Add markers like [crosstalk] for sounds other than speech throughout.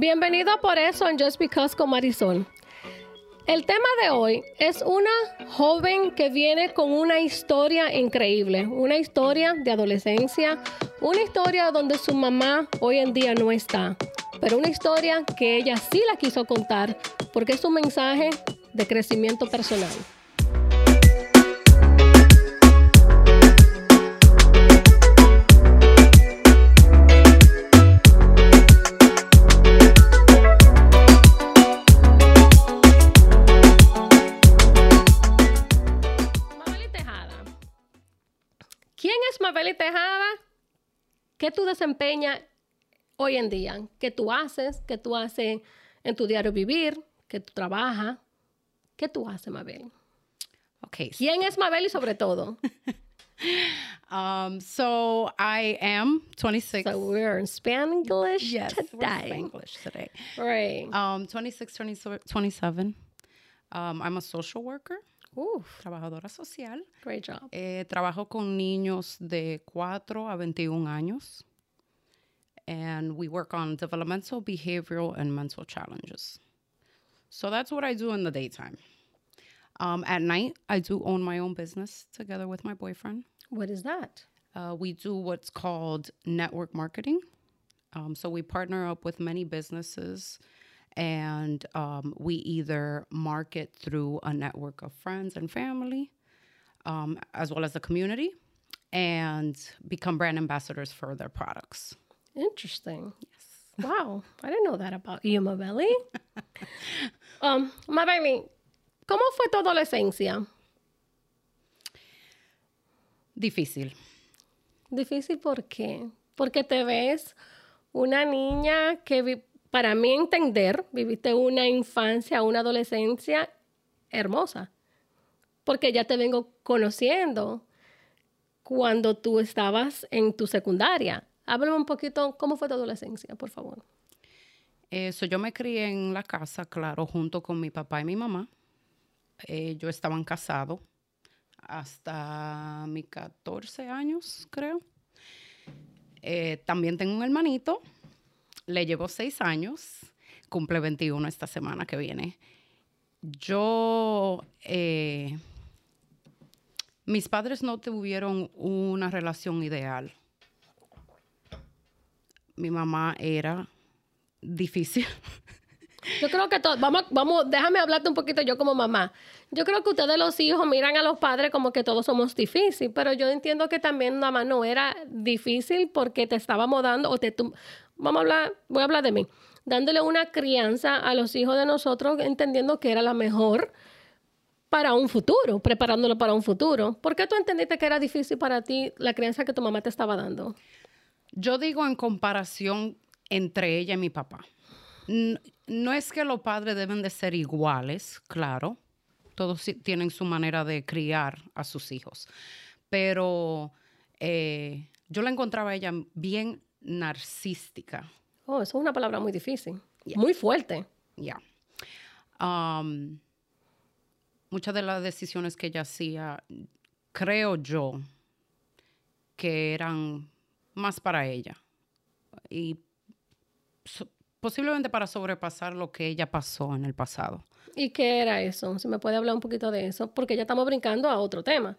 Bienvenido por eso en Just Because con Marisol. El tema de hoy es una joven que viene con una historia increíble, una historia de adolescencia, una historia donde su mamá hoy en día no está, pero una historia que ella sí la quiso contar porque es un mensaje de crecimiento personal. ¿Quién es Mabeli Tejada? ¿Qué tú desempeñas hoy en día? ¿Qué tú haces? ¿Qué tú haces en tu diario vivir? ¿Qué tú trabajas? ¿Qué tú haces, Mabel? Okay. ¿Quién es Mabel y sobre todo? [laughs] Um, so I am 26. So we're in Spanglish yes, we're today. Spanglish today. Right. Um, 26, 20 27. Um, I'm a social worker, Oof, trabajadora social. great job. Eh, trabajo con niños de 4 a 21 años. And we work on developmental, behavioral, and mental challenges. So that's what I do in the daytime. Um, at night, I do own my own business together with my boyfriend. What is that? Uh, we do what's called network marketing. Um, so we partner up with many businesses and um, we either market through a network of friends and family, um, as well as the community, and become brand ambassadors for their products. Interesting. Yes. Wow, I didn't know that about you, Mabeli. [laughs] um, Mabeli, ¿cómo fue tu adolescencia? Difícil. Difícil, ¿por qué? Porque te ves una niña que, para mí entender, viviste una infancia, una adolescencia hermosa. Porque ya te vengo conociendo cuando tú estabas en tu secundaria. Háblame un poquito, ¿cómo fue tu adolescencia, por favor? Eso, yo me crié en la casa, claro, junto con mi papá y mi mamá. Ellos estaban casados hasta mis 14 años, creo. Eh, también tengo un hermanito, le llevo 6 años, cumple 21 esta semana que viene. Yo, eh, mis padres no tuvieron una relación ideal. Mi mamá era difícil. [laughs] Yo creo que todo, vamos, vamos, déjame hablarte un poquito yo como mamá. Yo creo que ustedes los hijos miran a los padres como que todos somos difíciles, pero yo entiendo que también mamá no era difícil porque te estábamos dando, o te, tú- vamos a hablar, voy a hablar de mí, dándole una crianza a los hijos de nosotros, entendiendo que era la mejor para un futuro, preparándolo para un futuro. ¿Por qué tú entendiste que era difícil para ti la crianza que tu mamá te estaba dando? Yo digo en comparación entre ella y mi papá. No es que los padres deben de ser iguales, claro. Todos tienen su manera de criar a sus hijos. Pero eh, yo la encontraba a ella bien narcística. Oh, eso es una palabra muy difícil, muy fuerte. Ya. Um, muchas de las decisiones que ella hacía, creo yo, que eran más para ella. Y so- posiblemente para sobrepasar lo que ella pasó en el pasado. ¿Y qué era eso? Si me puede hablar un poquito de eso, porque ya estamos brincando a otro tema.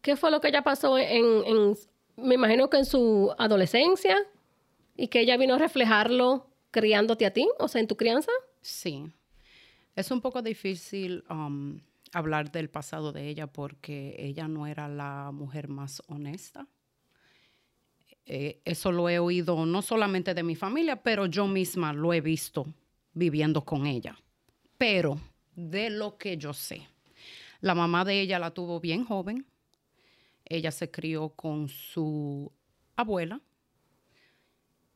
¿Qué fue lo que ella pasó en, en- me imagino que en su adolescencia y que ella vino a reflejarlo criándote a ti, o sea, en tu crianza? Sí. Es un poco difícil um, hablar del pasado de ella porque ella no era la mujer más honesta. Eh, eso lo he oído no solamente de mi familia, pero yo misma lo he visto viviendo con ella. Pero de lo que yo sé, la mamá de ella la tuvo bien joven. Ella se crió con su abuela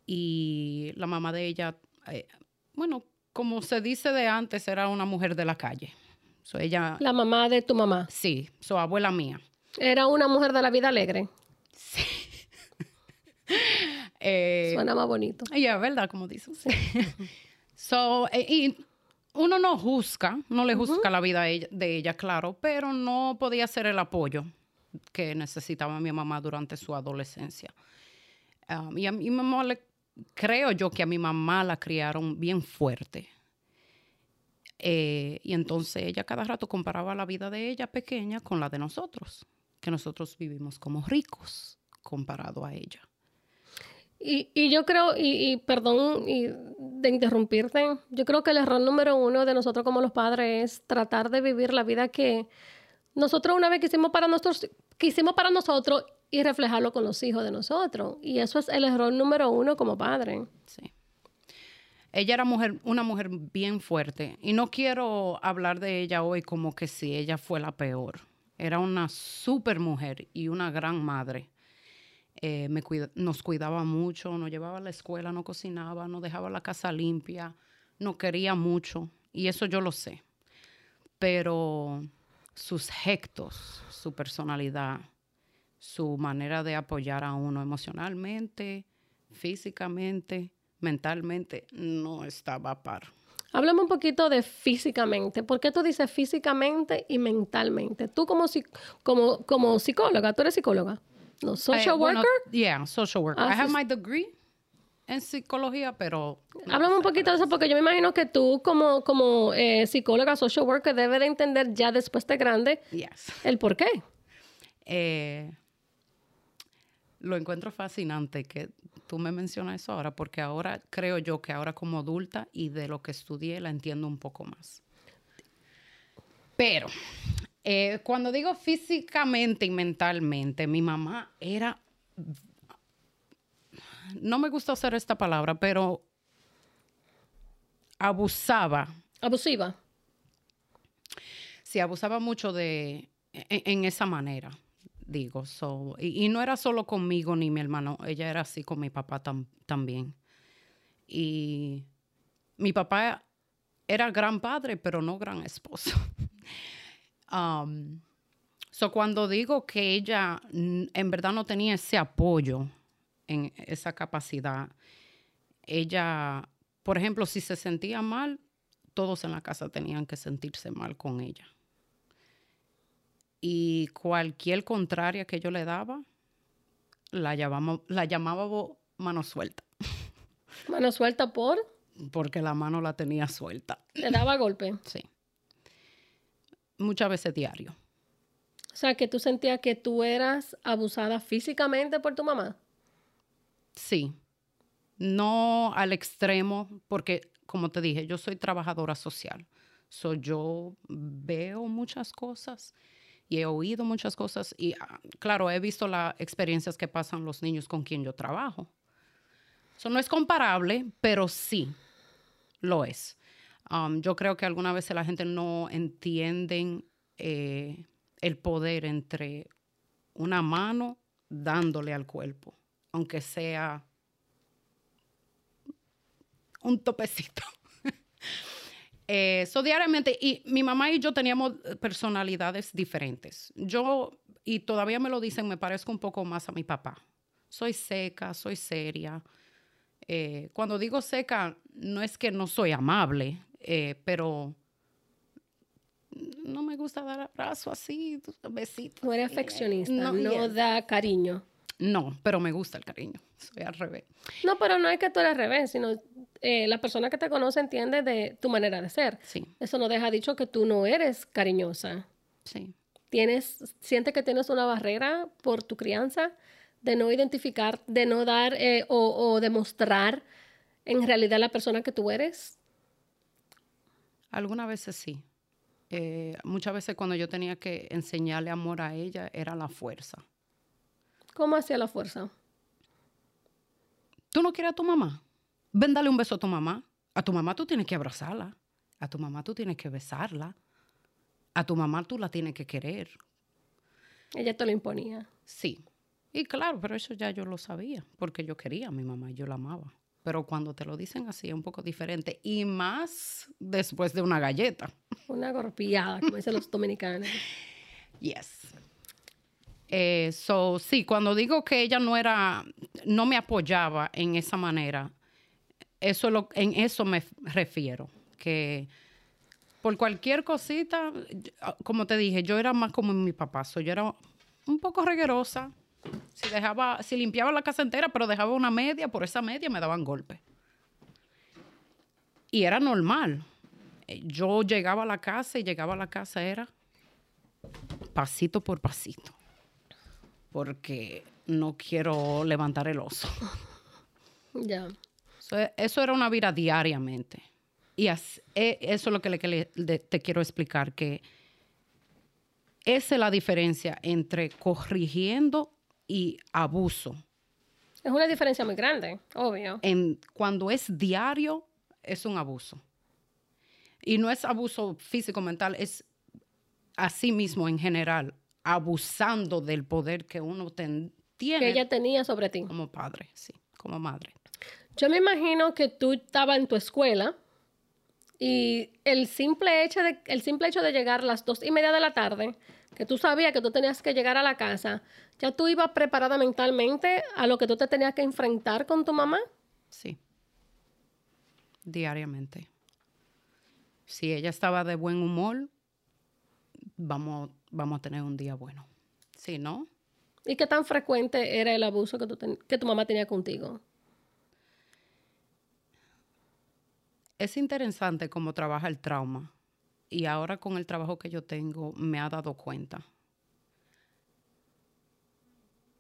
y la mamá de ella, eh, bueno, como se dice de antes, era una mujer de la calle. So, ella, La mamá de tu mamá. sí, su abuela mía. Era una mujer de la vida alegre. Eh, Suena más bonito. Ya, ¿verdad? Como dices. [laughs] so, eh, y uno no juzga, no le juzga la vida de ella, claro, pero no podía ser el apoyo que necesitaba mi mamá durante su adolescencia. Um, y a mi mamá le creo yo que a mi mamá la criaron bien fuerte. Eh, y entonces ella cada rato comparaba la vida de ella pequeña con la de nosotros, que nosotros vivimos como ricos comparado a ella. Y, y yo creo, y, y perdón y de interrumpirte, yo creo que el error número uno de nosotros como los padres es tratar de vivir la vida que nosotros una vez quisimos para nosotros, quisimos para nosotros y reflejarlo con los hijos de nosotros. Y eso es el error número uno como padre. Sí. Ella era mujer, una mujer bien fuerte y no quiero hablar de ella hoy como que si ella fue la peor. Era una super mujer y una gran madre. Eh, me nos cuidaba mucho, nos llevaba a la escuela, no cocinaba, nos dejaba la casa limpia, nos quería mucho y eso yo lo sé. Pero sus gestos, su personalidad, su manera de apoyar a uno emocionalmente, físicamente, mentalmente, no estaba a par. Háblame un poquito de físicamente. ¿Por qué tú dices físicamente y mentalmente? Tú como, como, como psicóloga, tú eres psicóloga. No, social worker? yeah, social worker. I have my degree en psicología, pero... Háblame un poquito de eso, porque yo me imagino que tú como, como eh, psicóloga, social worker, debes de entender ya después de grande el por qué. Eh, lo encuentro fascinante que tú me mencionas eso ahora, porque ahora creo yo que ahora como adulta y de lo que estudié la entiendo un poco más. Pero eh, cuando digo físicamente y mentalmente, mi mamá era, no me gusta usar esta palabra, pero abusaba. Abusiva. Sí, abusaba mucho de, en, esa manera, digo. So, y, no era solo conmigo ni mi hermano, ella era así con mi papá también. Y mi papá era gran padre, pero no gran esposo. [laughs] Um, so cuando digo que ella en verdad no tenía ese apoyo en esa capacidad, ella, por ejemplo, si se sentía mal, todos en la casa tenían que sentirse mal con ella. Y cualquier contraria que yo le daba, la, llamamos, la llamábamos mano suelta. ¿Mano suelta por? Porque la mano la tenía suelta. ¿Le daba golpe? Sí muchas veces diario. O sea, que tú sentías que tú eras abusada físicamente por tu mamá. Sí. No al extremo, porque como te dije, yo soy trabajadora social. So, yo veo muchas cosas y he oído muchas cosas y ah, claro, he visto las experiencias que pasan los niños con quien yo trabajo. Eso no es comparable, pero sí lo es. Um, yo creo que alguna veces la gente no entiende eh, el poder entre una mano dándole al cuerpo, aunque sea un topecito. Eso [laughs] eh, diariamente, y mi mamá y yo teníamos personalidades diferentes. Yo, y todavía me lo dicen, me parezco un poco más a mi papá. Soy seca, soy seria. Eh, cuando digo seca, no es que no soy amable, eh, pero no me gusta dar abrazo así, besitos. No eres afeccionista, no, da cariño. No, pero me gusta el cariño. Soy al revés. No, pero no es que tú eres al revés, sino eh, la persona que te conoce entiende de tu manera de ser. Sí. Eso no deja dicho que tú no eres cariñosa. Sí. Tienes, siente que tienes una barrera por tu crianza de no identificar, de no dar eh, o, o demostrar en realidad la persona que tú eres. Algunas veces sí. Eh, muchas veces cuando yo tenía que enseñarle amor a ella era la fuerza. ¿Cómo hacía la fuerza? ¿Tú no quieres a tu mamá? Ven, dale un beso a tu mamá. A tu mamá tú tienes que abrazarla. A tu mamá tú tienes que besarla. A tu mamá tú la tienes que querer. Ella te lo imponía. Sí. Y claro, pero eso ya yo lo sabía, porque yo quería a mi mamá y yo la amaba. Pero cuando te lo dicen así es un poco diferente. Y más después de una galleta. Una golpeada, como dicen los dominicanos. [laughs] Yes. Eh, so, sí, cuando digo que ella no era, no me apoyaba en esa manera, eso lo, en eso me refiero. Que por cualquier cosita, como te dije, yo era más como mi papá. So, yo era un poco reguerosa, Si dejaba, si limpiaba la casa entera, pero dejaba una media, por esa media me daban golpes. Y era normal. Eh, Yo llegaba a la casa y llegaba a la casa era pasito por pasito. Porque no quiero levantar el oso. [laughs] Ya. So, e- Eso era una vida diariamente. Y e- eso es lo que, le- que le- de- te quiero explicar, que esa es la diferencia entre corrigiendo y abuso. Es una diferencia muy grande, obvio. En, cuando es diario, es un abuso. Y no es abuso físico, mental, es así mismo en general, abusando del poder que uno ten- tiene Que ella tenía sobre ti. como padre, sí, como madre. Yo me imagino que tú estabas en tu escuela y el simple hecho de, el simple hecho de llegar a las dos y media de la tarde, que tú sabías que tú tenías que llegar a la casa, ya tú ibas preparada mentalmente a lo que tú te tenías que enfrentar con tu mamá. Sí. Diariamente. Si ella estaba de buen humor, vamos, vamos a tener un día bueno. Si no, ¿Y qué tan frecuente era el abuso que, tú ten- que tu mamá tenía contigo? es interesante cómo trabaja el trauma. Y ahora con el trabajo que yo tengo, me ha dado cuenta.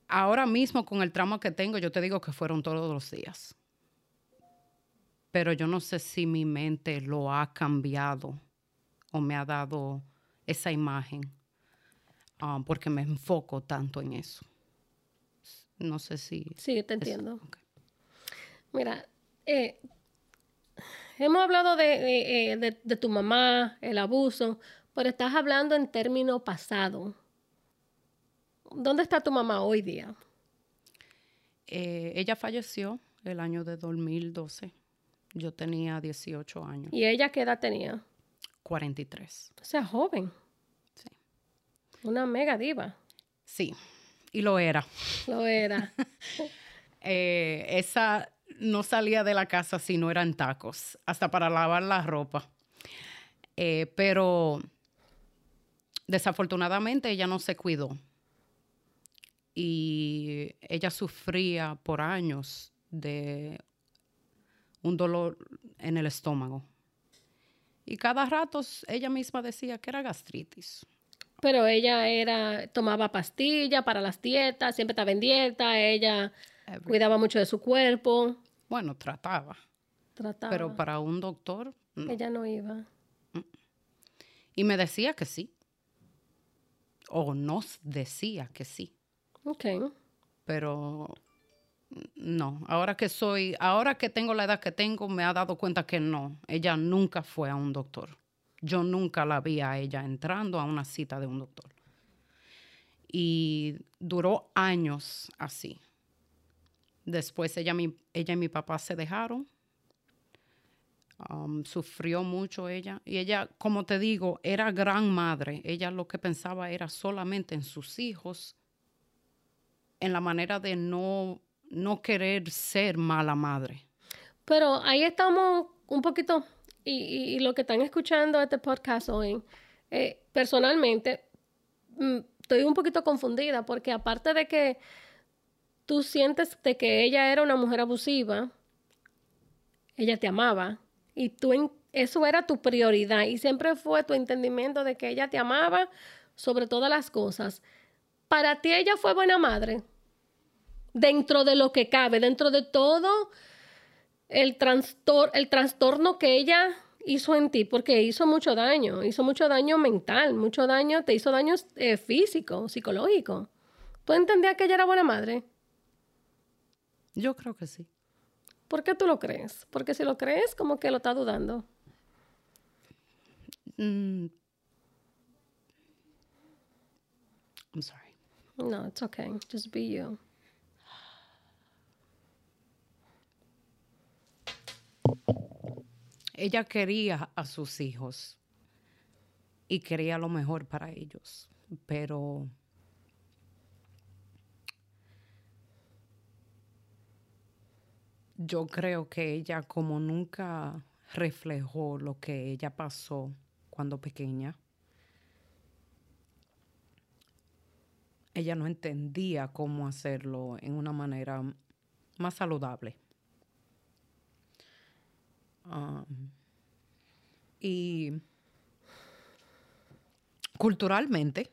Ahora mismo con el trauma que tengo, yo te digo que fueron todos los días. Pero yo no sé si mi mente lo ha cambiado o me ha dado esa imagen, ah, porque me enfoco tanto en eso. No sé si... Sí, te es- entiendo. Mira, eh, hemos hablado de, de, eh, de- de tu mamá, el abuso, pero estás hablando en término pasado. ¿Dónde está tu mamá hoy día? Eh, ella falleció el año de 2012. Yo tenía 18 años, ¿Y ella qué edad tenía? 43. O sea, joven. Sí. Una mega diva. Sí, y lo era. Lo era. [laughs] Eh, esa no salía de la casa si no eran tacos, hasta para lavar la ropa. Eh, pero desafortunadamente ella no se cuidó. Y ella sufría por años de un dolor en el estómago. Y cada rato ella misma decía que era gastritis. Pero ella era, tomaba pastillas para las dietas, siempre estaba en dieta, ella Cuidaba mucho de su cuerpo, Bueno, trataba, trataba. pero para un doctor no. Ella no iba. Y me decía que sí. O nos decía que sí. Ok. Pero no. Ahora que soy, ahora que tengo la edad que tengo, me ha dado cuenta que no. Ella nunca fue a un doctor. Yo nunca la vi a ella entrando a una cita de un doctor. Y duró años así. Después ella, y mi papá se dejaron. Um, sufrió mucho ella. Y ella, como te digo, era gran madre. Ella lo que pensaba era solamente en sus hijos, en la manera de no, no querer ser mala madre. Pero ahí estamos un poquito, y lo que están escuchando este podcast hoy, eh, personalmente, mm, estoy un poquito confundida porque aparte de que tú sientes de que ella era una mujer abusiva, ella te amaba y tú eso era tu prioridad y siempre fue tu entendimiento de que ella te amaba sobre todas las cosas. Para ti ella fue buena madre, dentro de lo que cabe, dentro de todo el, el trastorno que ella hizo en ti, porque hizo mucho daño, hizo mucho daño mental, mucho daño, te hizo daño eh, físico, psicológico. ¿Tú entendías que ella era buena madre? Yo creo que sí. ¿Por qué tú lo crees? Porque si lo crees, como que lo estás dudando. Mm. I'm sorry. No, it's okay. Just be you. Ella quería a sus hijos y quería lo mejor para ellos, pero yo creo que ella como nunca reflejó lo que ella pasó cuando pequeña, ella no entendía cómo hacerlo en una manera más saludable. Um, y culturalmente,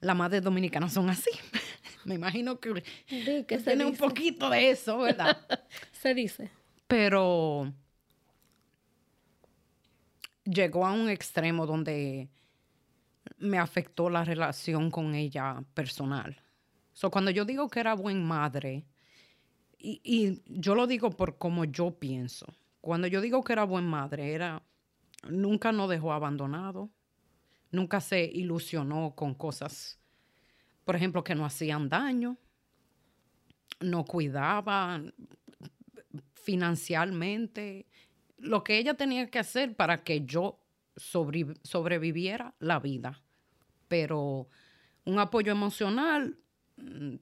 las madres dominicanas son así. [laughs] Me imagino que, tiene un poquito de eso, ¿verdad? [laughs] se dice. Pero llegó a un extremo donde me afectó la relación con ella personal. So, cuando yo digo que era buen madre, y, y, yo lo digo por como yo pienso, cuando yo digo que era buen madre, era, nunca nos dejó abandonado, nunca se ilusionó con cosas, por ejemplo, que no hacían daño, no cuidaba financieramente, lo que ella tenía que hacer para que yo sobreviviera la vida. Pero un apoyo emocional, mm,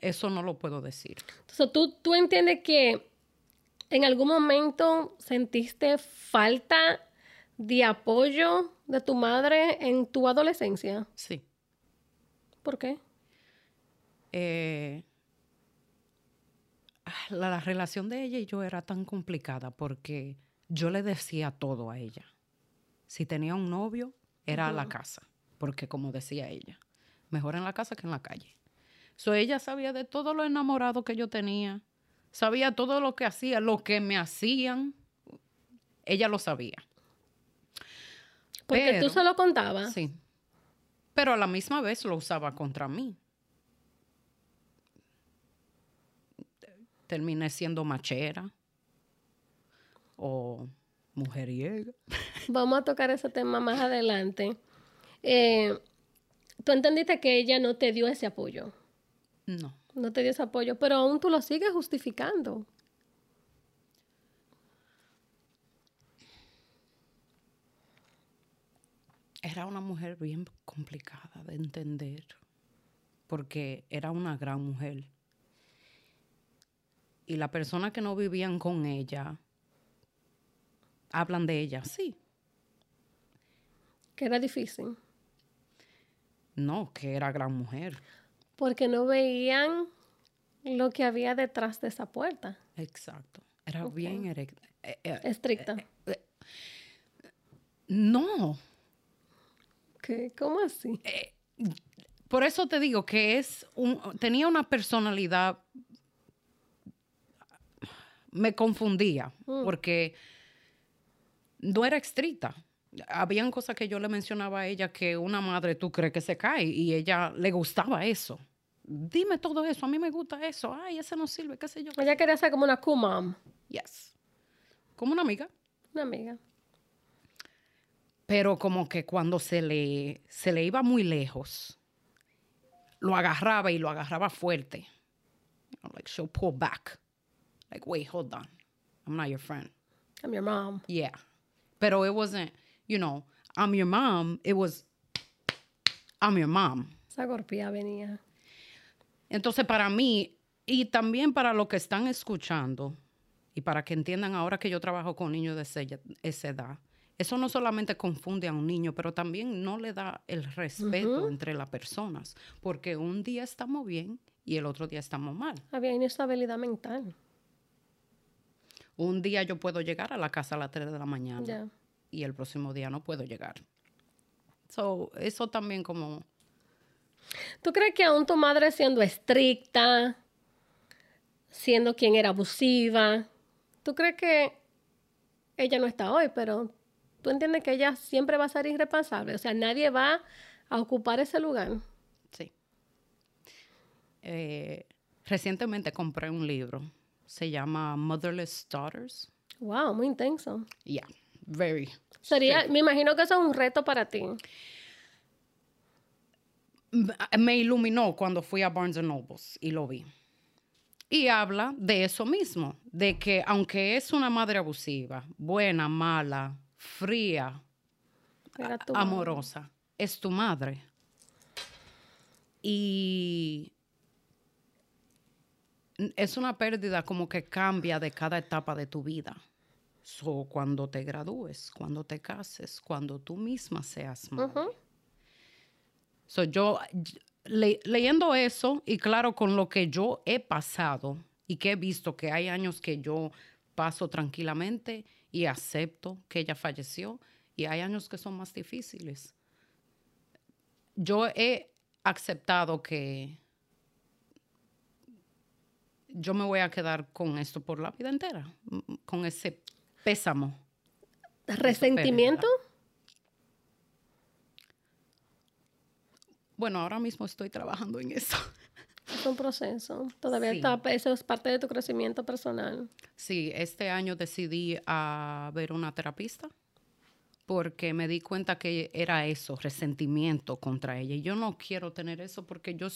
eso no lo puedo decir. Entonces, ¿tú, tú entiendes que en algún momento sentiste falta de apoyo de tu madre en tu adolescencia? Sí. ¿Por qué? Eh, la, relación de ella y yo era tan complicada porque yo le decía todo a ella. Si tenía un novio, era a la casa, porque como decía ella, mejor en la casa que en la calle. So, ella sabía de todo lo enamorado que yo tenía, sabía todo lo que hacía, lo que me hacían, ella lo sabía. Porque tú se lo contabas. Sí. Pero a la misma vez lo usaba contra mí. Terminé siendo machera o mujeriega. [laughs] Vamos a tocar ese tema más adelante. Eh, tú entendiste que ella no te dio ese apoyo. No. No te dio ese apoyo, pero aún tú lo sigues justificando. Era una mujer bien complicada de entender, porque era una gran mujer. Y la persona que no vivían con ella hablan de ella, sí. Que era difícil. No, que era gran mujer. Porque no veían lo que había detrás de esa puerta. Exacto. Era bien eh, eh, estricta. Eh, no. ¿Qué? ¿Cómo así? por eso te digo que es un, tenía una personalidad. Me confundía, mm. porque no era estricta. Habían cosas que yo le mencionaba a ella que una madre tú crees que se cae y ella le gustaba eso. Dime todo eso, a mí me gusta eso. Ay, ese no sirve, qué sé yo. Ella quería ser como una cool Yes. Como una amiga. Una amiga. Pero como que cuando se le, se le iba muy lejos, lo agarraba y lo agarraba fuerte. like she'll pull back. Like, wait, hold on. I'm not your friend. I'm your mom. Yeah. Pero it wasn't, you know, I'm your mom. It was, I'm your mom. Esa golpea venía. Entonces, para mí, y también para los que están escuchando, y para que entiendan ahora que yo trabajo con niños de esa, edad, eso no solamente confunde a un niño, pero también no le da el respeto entre las personas, porque un día estamos bien y el otro día estamos mal. Había inestabilidad mental. Un día yo puedo llegar a la casa a las 3 de la mañana y el próximo día no puedo llegar. So, eso también como... ¿Tú crees que aún tu madre siendo estricta, siendo quien era abusiva, tú crees que ella no está hoy, pero tú entiendes que ella siempre va a ser irresponsable? O sea, nadie va a ocupar ese lugar. Sí. Eh, recientemente compré un libro se llama Motherless Daughters. Wow, muy intenso. Yeah, very. Sería, me imagino que eso es un reto para ti. Me iluminó cuando fui a Barnes Nobles y lo vi. Y habla de eso mismo, de que aunque es una madre abusiva, buena, mala, fría, amorosa, es tu madre. Y es una pérdida como que cambia de cada etapa de tu vida. So, cuando te gradúes, cuando te cases, cuando tú misma seas madre. so, yo, leyendo eso y claro, con lo que yo he pasado y que he visto que hay años que yo paso tranquilamente y acepto que ella falleció y hay años que son más difíciles. Yo he aceptado que yo me voy a quedar con esto por la vida entera, con ese pésamo. ¿Resentimiento? Bueno, ahora mismo estoy trabajando en eso. Es un proceso. Todavía está, eso es parte de tu crecimiento personal. Sí, este año decidí a ver una terapista porque me di cuenta que era eso, resentimiento contra ella. Y yo no quiero tener eso porque yo,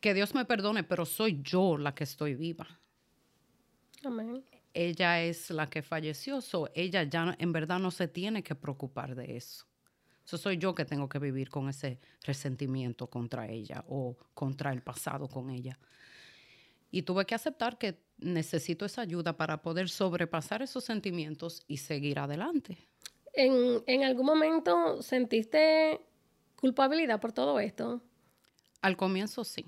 que Dios me perdone, pero soy yo la que estoy viva. Amén. Ella es la que falleció, so ella ya en verdad no se tiene que preocupar de eso. Eso soy yo que tengo que vivir con ese resentimiento contra ella o contra el pasado con ella. Y tuve que aceptar que necesito esa ayuda para poder sobrepasar esos sentimientos y seguir adelante. ¿En, algún momento sentiste culpabilidad por todo esto? Al comienzo sí.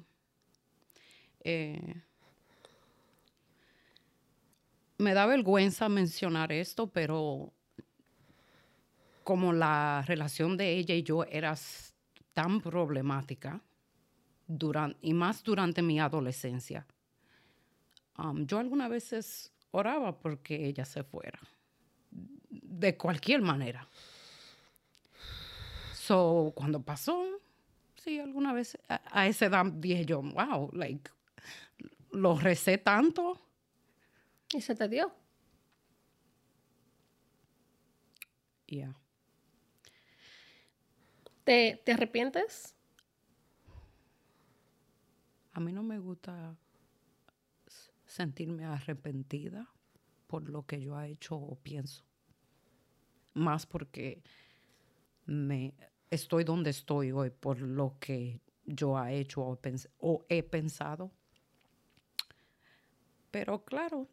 Eh, me da vergüenza mencionar esto, pero como la relación de ella y yo era tan problemática, durante, y más durante mi adolescencia, um, yo algunas veces oraba porque ella se fuera, de cualquier manera. So, cuando pasó, sí, alguna vez a, a, esa edad dije yo, wow, like, lo recé tanto. Y se te dio. Yeah. ¿Te, ¿Te arrepientes? A mí no me gusta sentirme arrepentida por lo que yo he hecho o pienso. Más porque me estoy donde estoy hoy por lo que yo he hecho o, o he pensado. Pero claro,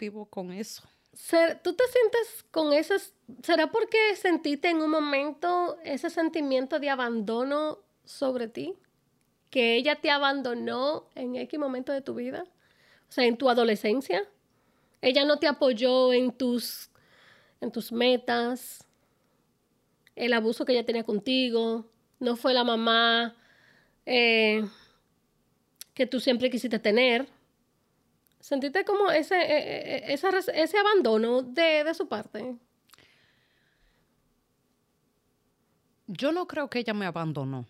vivo con eso. ¿Tú te sientes con eso? ¿Será porque sentiste en un momento ese sentimiento de abandono sobre ti? ¿Que ella te abandonó en X momento de tu vida? O sea, en tu adolescencia. Ella no te apoyó en tus, en tus metas, el abuso que ella tenía contigo. No fue la mamá eh, que tú siempre quisiste tener. ¿Sentiste como ese, e, e, e, ese abandono de, su parte? Yo no creo que ella me abandonó.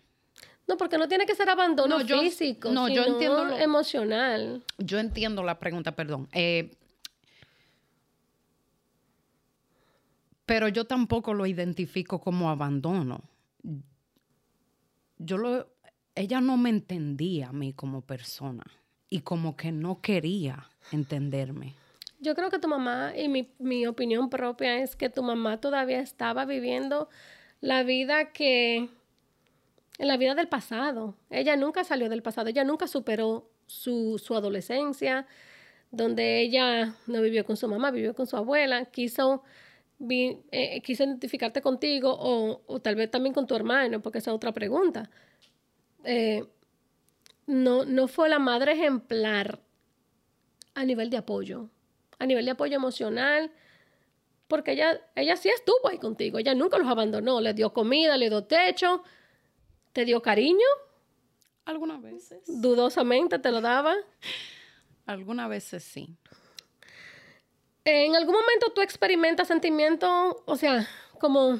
No, porque no tiene que ser abandono físico, no, sino yo entiendo emocional. Yo entiendo la pregunta, perdón. Eh, pero yo tampoco lo identifico como abandono. Yo lo, ella no me entendía a mí como persona y como que no quería entenderme. Yo creo que tu mamá, y mi, opinión propia es que tu mamá todavía estaba viviendo la vida que, la vida del pasado. Ella nunca salió del pasado, ella nunca superó su, adolescencia, donde ella no vivió con su mamá, vivió con su abuela, quiso, eh, quiso identificarte contigo o, o, tal vez también con tu hermano, porque esa es otra pregunta. Eh, no, no fue la madre ejemplar a nivel de apoyo, a nivel de apoyo emocional, porque ella, ella sí estuvo ahí contigo, ella nunca los abandonó, le dio comida, le dio techo, te dio cariño. Algunas veces. Dudosamente te lo daba. Algunas veces sí. ¿En algún momento tú experimentas sentimiento, o sea, como,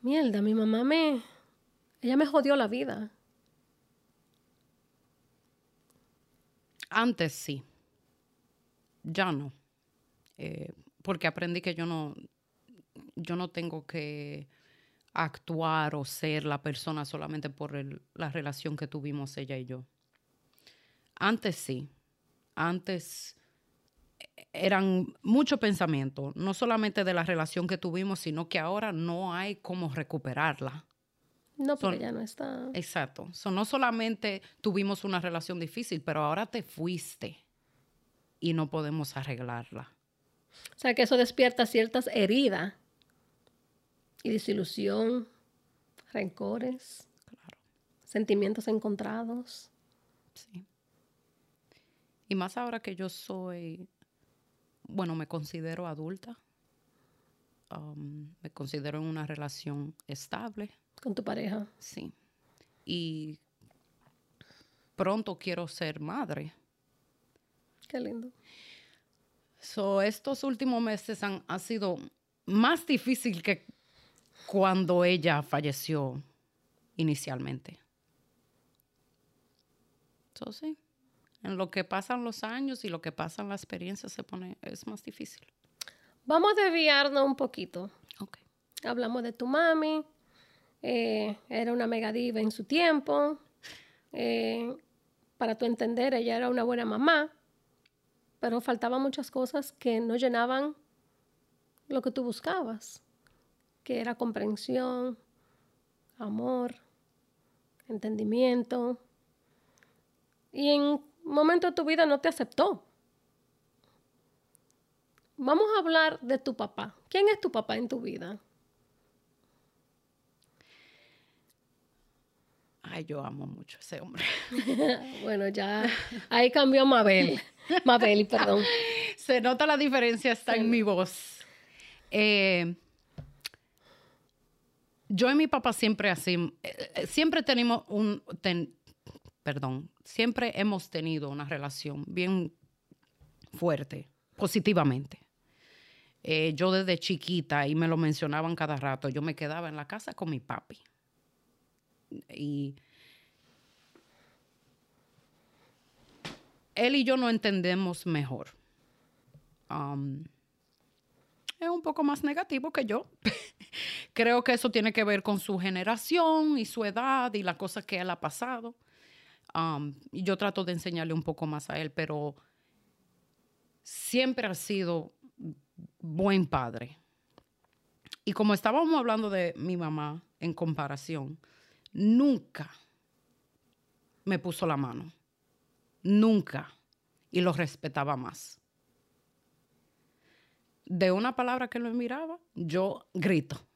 mierda, mi mamá me, ella me jodió la vida. Antes sí. Ya no. Eh, porque aprendí que yo no, yo no tengo que actuar o ser la persona solamente por la relación que tuvimos ella y yo. Antes sí. Antes eran mucho pensamiento, no solamente de la relación que tuvimos, sino que ahora no hay cómo recuperarla. No, porque ya no está. Exacto. no solamente tuvimos una relación difícil, pero ahora te fuiste y no podemos arreglarla. O sea, que eso despierta ciertas heridas y desilusión rencores, Claro, sentimientos encontrados. sí. Y más ahora que yo soy, bueno, me considero adulta. um, me considero en una relación estable. Con tu pareja. Sí. Y pronto quiero ser madre. Qué lindo. So, estos últimos meses han, ha sido más difícil que cuando ella falleció inicialmente. So, sí. En lo que pasan los años y lo que pasan las experiencias se pone, es más difícil. Vamos a desviarnos un poquito. Ok. Hablamos de tu mami. Eh, era una mega diva en su tiempo. eh, para tu entender, ella era una buena mamá. Pero faltaban muchas cosas que no llenaban lo que tú buscabas. Que era comprensión, amor, entendimiento. Y en un momento de tu vida no te aceptó. Vamos a hablar de tu papá. ¿Quién es tu papá en tu vida? Ay, yo amo mucho a ese hombre. [laughs] Bueno, ya ahí cambió Mabel. [laughs] Mabel, perdón. Se nota la diferencia, está en mi voz. Eh, yo y mi papá siempre así, eh, eh, siempre tenemos un, ten- perdón, siempre hemos tenido una relación bien fuerte, positivamente. Eh, yo desde chiquita, y me lo mencionaban cada rato, yo me quedaba en la casa con mi papi. Y él y yo no entendemos mejor. Um, es un poco más negativo que yo. [laughs] Creo que eso tiene que ver con su generación y su edad y las cosas que él ha pasado. Um, yo trato de enseñarle un poco más a él, pero siempre ha sido buen padre. Y como estábamos hablando de mi mamá en comparación, nunca me puso la mano. Nunca. Y lo respetaba más. De una palabra que lo miraba, yo grito.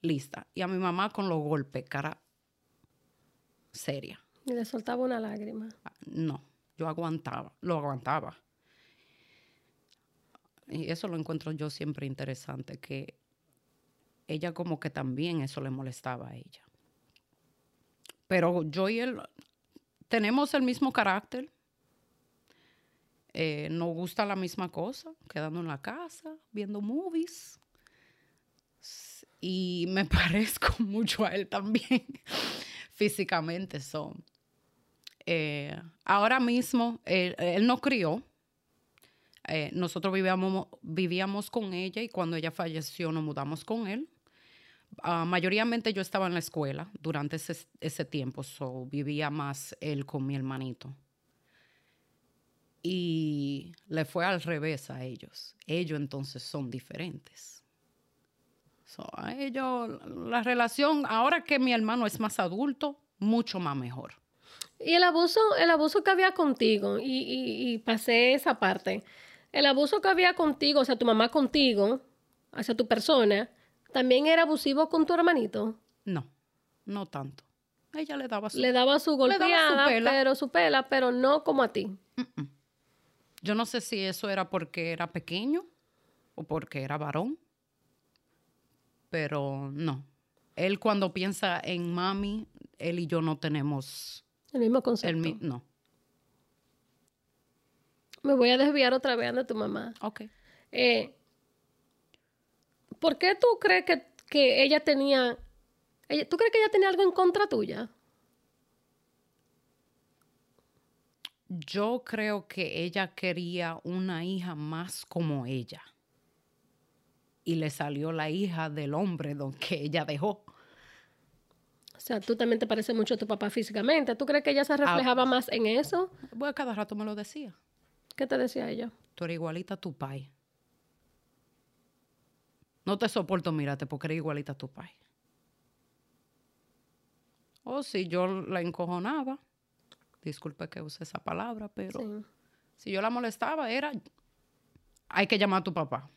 Lista. Y a mi mamá con los golpes, cara seria. Y le soltaba una lágrima. No, yo aguantaba, lo aguantaba. Y eso lo encuentro yo siempre interesante, que ella como que también eso le molestaba a ella. Pero yo y él tenemos el mismo carácter, eh, nos gusta la misma cosa, quedando en la casa, viendo movies. Y me [laughs] parezco mucho a él también, físicamente. So. Eh, ahora mismo, él, nos crió. Eh, nosotros vivíamos con ella y cuando ella falleció nos mudamos con él. Mayoritariamente yo estaba en la escuela durante ese, ese tiempo, so vivía más él con mi hermanito. Y le fue al revés a ellos. Ellos entonces son diferentes. So, a ellos, la relación, ahora que mi hermano es más adulto, mucho más mejor. Y el abuso, el abuso que había contigo, y, y- y pasé esa parte. El abuso que había contigo, o sea, tu mamá contigo, hacia tu persona, también era abusivo con tu hermanito. No, no tanto. Ella le daba su... Le daba su daba su golpeada, pela. pero su pela, pero no como a ti. Yo no sé si eso era porque era pequeño o porque era varón, pero no. Él cuando piensa en mami, él y yo no tenemos El mismo concepto. el mi- no. Me voy a desviar otra vez de tu mamá. Ok. Eh, ¿Por qué tú crees que, que ella tenía... ella- ¿Tú crees que ella tenía algo en contra tuya? Yo creo que ella quería una hija más como ella. Y le salió la hija del hombre don- que ella dejó. O sea, tú también te pareces mucho a tu papá físicamente. ¿Tú crees que ella se Ah. reflejaba más en eso? Bueno, cada rato me lo decía. ¿Qué te decía ella? Tú eres igualita a tu pai. No te soporto mírate porque eres igualita a tu pai. O si yo la encojonaba, disculpe que use esa palabra, pero Sí. si yo la molestaba era, hay que llamar a tu papá.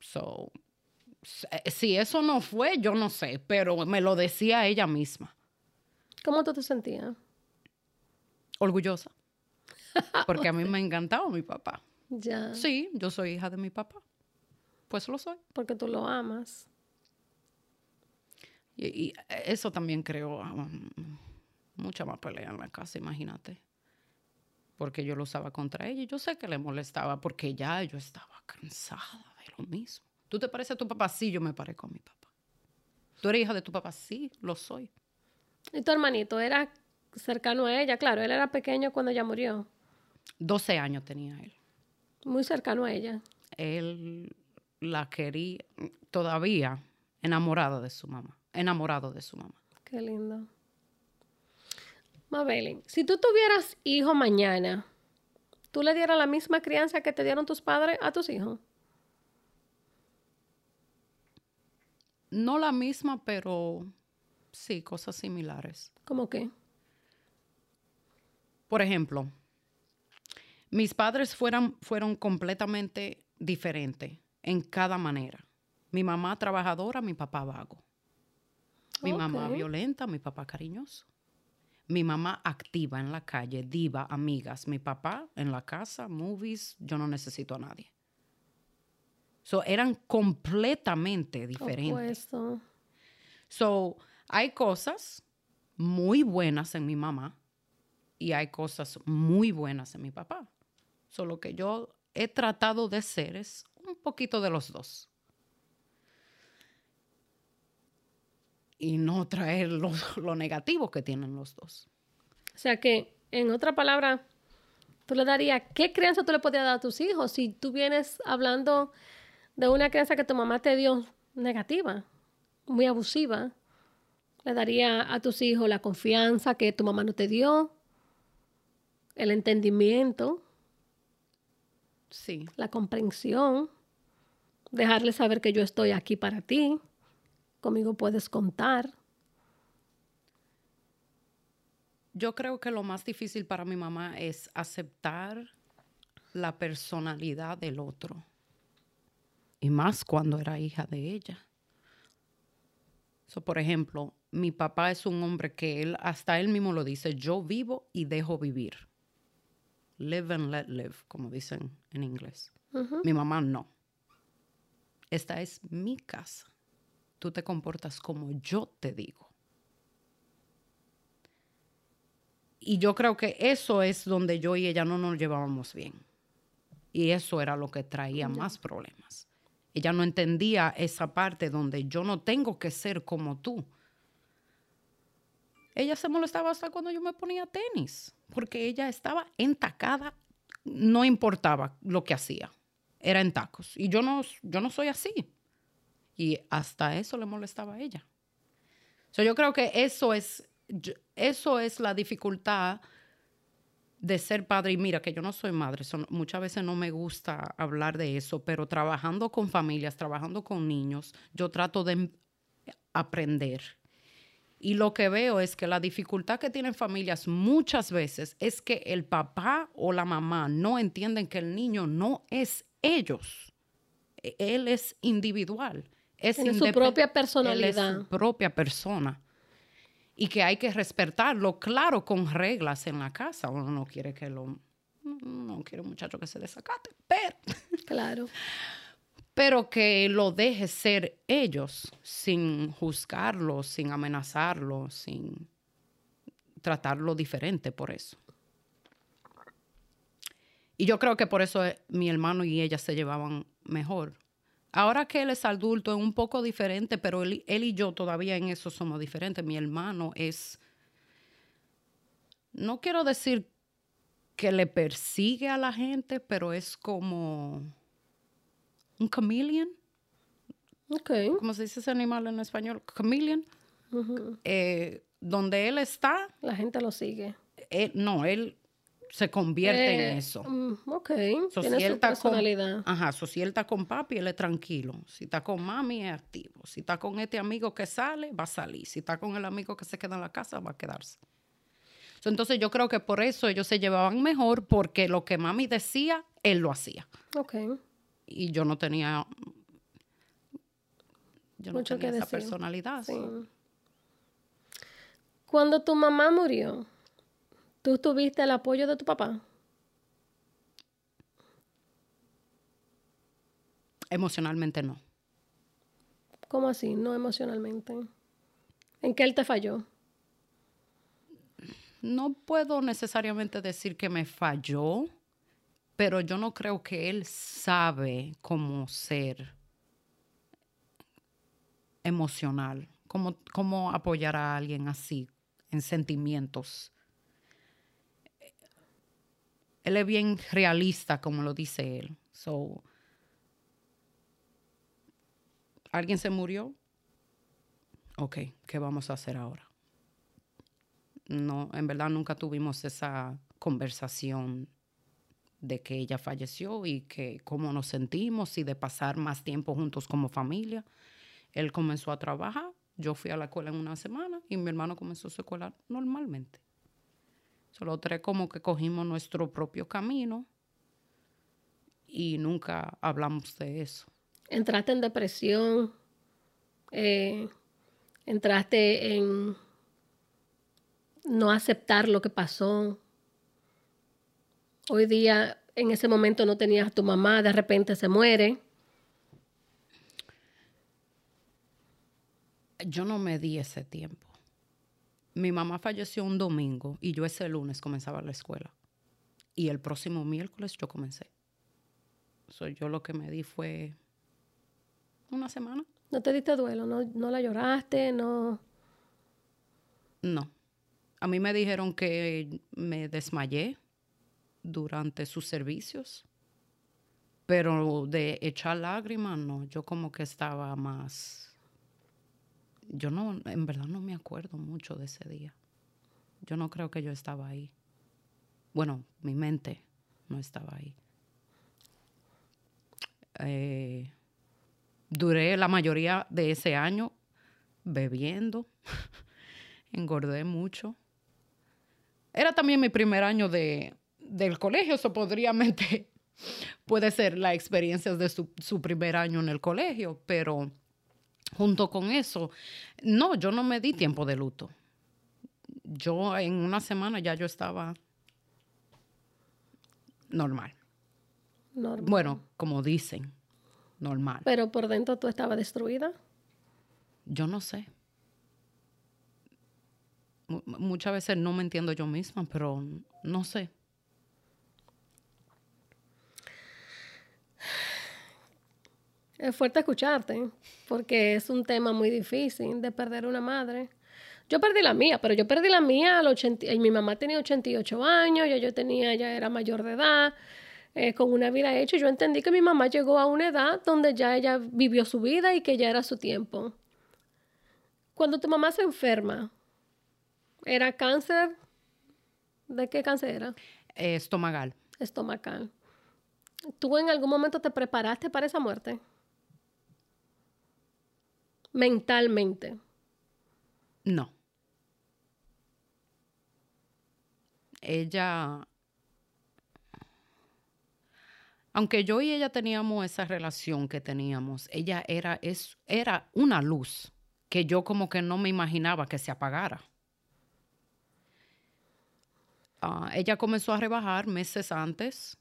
So, Eh, si eso no fue, yo no sé, pero me lo decía ella misma. ¿Cómo tú te sentías? Orgullosa. [laughs] Porque a mí me encantaba mi papá. Ya. Sí, yo soy hija de mi papá. Pues lo soy. Porque tú lo amas. Y, eso también creó um, mucha más pelea en la casa, imagínate. Porque yo lo usaba contra ella y yo sé que le molestaba porque ya yo estaba cansada de lo mismo. ¿Tú te pareces a tu papá? Sí, yo me parezco a mi papá. ¿Tú eres hija de tu papá? Sí, lo soy. ¿Y tu hermanito era cercano a ella? Claro, él era pequeño cuando ella murió. 12 años tenía él. Muy cercano a ella. Él la quería todavía enamorada de su mamá. Enamorado de su mamá. Qué lindo. Mabelin, si tú tuvieras hijo mañana, ¿tú le dieras la misma crianza que te dieron tus padres a tus hijos? No la misma, pero sí, cosas similares. ¿Cómo qué? Por ejemplo, mis padres fueron, fueron completamente diferentes en cada manera. Mi mamá trabajadora, mi papá vago. Mi mamá violenta, mi papá cariñoso. Mi mamá activa en la calle, diva, amigas. Mi papá en la casa, movies, yo no necesito a nadie. So, eran completamente diferentes. So, hay cosas muy buenas en mi mamá y hay cosas muy buenas en mi papá. Solo que yo he tratado de ser es un poquito de los dos. Y no traer lo, [laughs] lo negativo que tienen los dos. O sea que, en otra palabra, tú le darías, ¿qué crianza tú le podrías dar a tus hijos si tú vienes hablando de una crianza que tu mamá te dio negativa, muy abusiva? Le daría a tus hijos la confianza que tu mamá no te dio, el entendimiento, sí. la comprensión, dejarle saber que yo estoy aquí para ti, conmigo puedes contar. Yo creo que lo más difícil para mi mamá es aceptar la personalidad del otro. Y más cuando era hija de ella. So, por ejemplo, mi papá es un hombre que él, hasta él mismo lo dice, yo vivo y dejo vivir. Live and let live, como dicen en inglés. Mi mamá no. Esta es mi casa. Tú te comportas como yo te digo. Y yo creo que eso es donde yo y ella no nos llevábamos bien. Y eso era lo que traía más problemas. Ella no entendía esa parte donde yo no tengo que ser como tú. Ella se molestaba hasta cuando yo me ponía tenis, porque ella estaba entacada, no importaba lo que hacía, era en tacos. Y yo no, yo no soy así. Y hasta eso le molestaba a ella. yo creo que eso es eso es la dificultad de ser padre. Y mira, que yo no soy madre, muchas veces no me gusta hablar de eso, pero trabajando con familias, trabajando con niños, yo trato de aprender. Y lo que veo es que la dificultad que tienen familias muchas veces es que el papá o la mamá no entienden que el niño no es ellos. E, él es individual. Es Tiene su propia personalidad. Él es su propia persona y que hay que respetarlo, claro, con reglas en la casa. Uno no quiere que lo... No quiere un muchacho que se desacate, pero... Claro. Pero que lo deje ser ellos, sin juzgarlo, sin amenazarlo, sin tratarlo diferente por eso. Y yo creo que por eso eh, mi hermano y ella se llevaban mejor, Ahora que él es adulto es un poco diferente, pero él, y yo todavía en eso somos diferentes. Mi hermano es, no quiero decir que le persigue a la gente, pero es como un chameleon. Okay. ¿Cómo se dice ese animal en español? Chameleon. Eh, donde él está. La gente lo sigue. no, él se convierte en eh, eso. Mm, ok, tiene su personalidad. ajá, so, si él está con papi, él es tranquilo. Si está con mami, es activo. Si está con este amigo que sale, va a salir. Si está con el amigo que se queda en la casa, va a quedarse. entonces yo creo que por eso ellos se llevaban mejor, porque lo que mami decía, él lo hacía. Ok. Y yo no tenía Yo no Mucho tenía que esa decir. personalidad. Sí. so. Cuando tu mamá murió, ¿tú tuviste el apoyo de tu papá? Emocionalmente no. ¿Cómo así? No emocionalmente. ¿En qué él te falló? No puedo necesariamente decir que me falló, pero yo no creo que él sabe cómo ser emocional, cómo, cómo apoyar a alguien así en sentimientos. Él es bien realista, como lo dice él. So, ¿Alguien se murió? Ok, ¿qué vamos a hacer ahora? no, en verdad nunca tuvimos esa conversación de que ella falleció y que cómo nos sentimos y de pasar más tiempo juntos como familia. Él comenzó a trabajar, yo fui a la escuela en una semana y mi hermano comenzó su escuela normalmente. Solo tres como que cogimos nuestro propio camino y nunca hablamos de eso. ¿Entraste en depresión? Eh, ¿Entraste en no aceptar lo que pasó? Hoy día, en ese momento no tenías a tu mamá, de repente se muere. Yo no me di ese tiempo. Mi mamá falleció un domingo y yo ese lunes comenzaba la escuela. Y el próximo miércoles yo comencé. So, yo lo que me di fue una semana. ¿No te diste duelo? ¿No, no la lloraste? ¿No? No. A mí me dijeron que me desmayé durante sus servicios. Pero de echar lágrimas, no. Yo como que estaba más... Yo no, en verdad no me acuerdo mucho de ese día. Yo no creo que yo estaba ahí. Bueno, mi mente no estaba ahí. Eh, duré la mayoría de ese año bebiendo. [laughs] Engordé mucho. Era también mi primer año de, del colegio, eso podría mente, [laughs] puede ser la experiencia de su, su primer año en el colegio, pero junto con eso, no, yo no me di tiempo de luto. Yo en una semana ya yo estaba normal. Normal. Bueno, como dicen, normal. Pero por dentro tú estabas destruida. Yo no sé. Mu- muchas veces no me entiendo yo misma, pero no sé. Es fuerte escucharte, porque es un tema muy difícil de perder una madre. Yo perdí la mía, pero yo perdí la mía al 80, y mi mamá tenía 88 años, ya yo tenía, ya era mayor de edad, eh, con una vida hecha. Yo entendí que mi mamá llegó a una edad donde ya ella vivió su vida y que ya era su tiempo. Cuando tu mamá se enferma, ¿era cáncer? ¿De qué cáncer era? Eh, estomagal. Estomacal. ¿Tú en algún momento te preparaste para esa muerte? Mentalmente. No. Ella, aunque yo y ella teníamos esa relación que teníamos, ella era, es, era una luz que yo como que no me imaginaba que se apagara. Ah, ella comenzó a rebajar meses antes